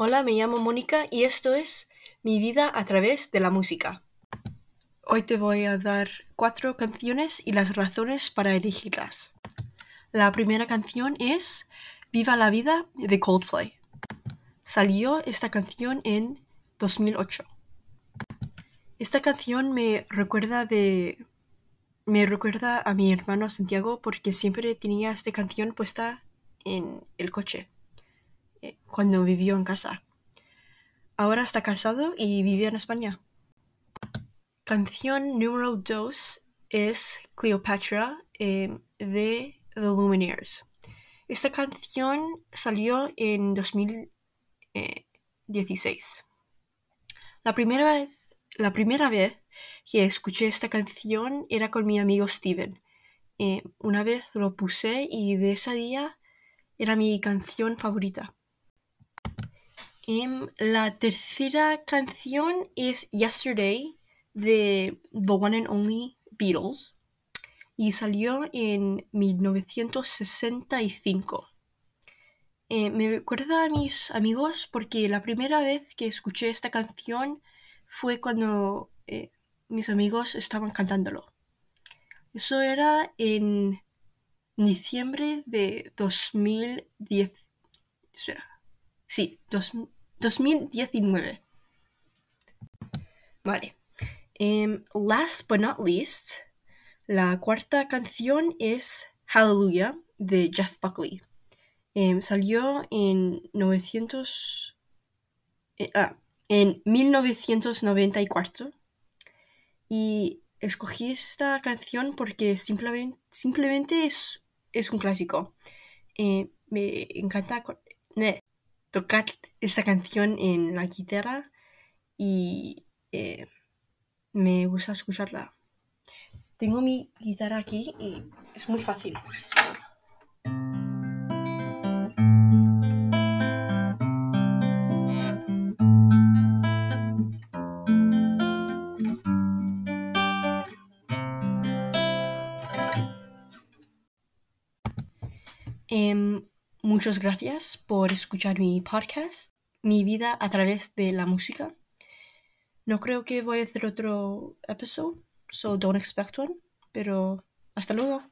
Hola, me llamo Mónica y esto es Mi vida a través de la música. Hoy te voy a dar cuatro canciones y las razones para elegirlas. La primera canción es Viva la vida de Coldplay. Salió esta canción en 2008. Esta canción me recuerda de me recuerda a mi hermano Santiago porque siempre tenía esta canción puesta en el coche cuando vivió en casa. Ahora está casado y vive en España. Canción número 2 es Cleopatra eh, de The Lumineers. Esta canción salió en 2016. La primera, vez, la primera vez que escuché esta canción era con mi amigo Steven. Eh, una vez lo puse y de ese día era mi canción favorita. Em, la tercera canción es Yesterday de The One and Only Beatles y salió en 1965. Eh, me recuerda a mis amigos porque la primera vez que escuché esta canción fue cuando eh, mis amigos estaban cantándolo. Eso era en diciembre de 2010. Espera. Sí, 2019. Vale. Um, last but not least, la cuarta canción es Hallelujah de Jeff Buckley. Um, salió en 900. Eh, ah, en 1994 y escogí esta canción porque simplemente, simplemente es, es un clásico. Eh, me encanta tocar esta canción en la guitarra y eh, me gusta escucharla. Tengo mi guitarra aquí y es muy fácil. Em, muchas gracias por escuchar mi podcast, mi vida a través de la música. No creo que voy a hacer otro episodio, so don't expect one, pero hasta luego.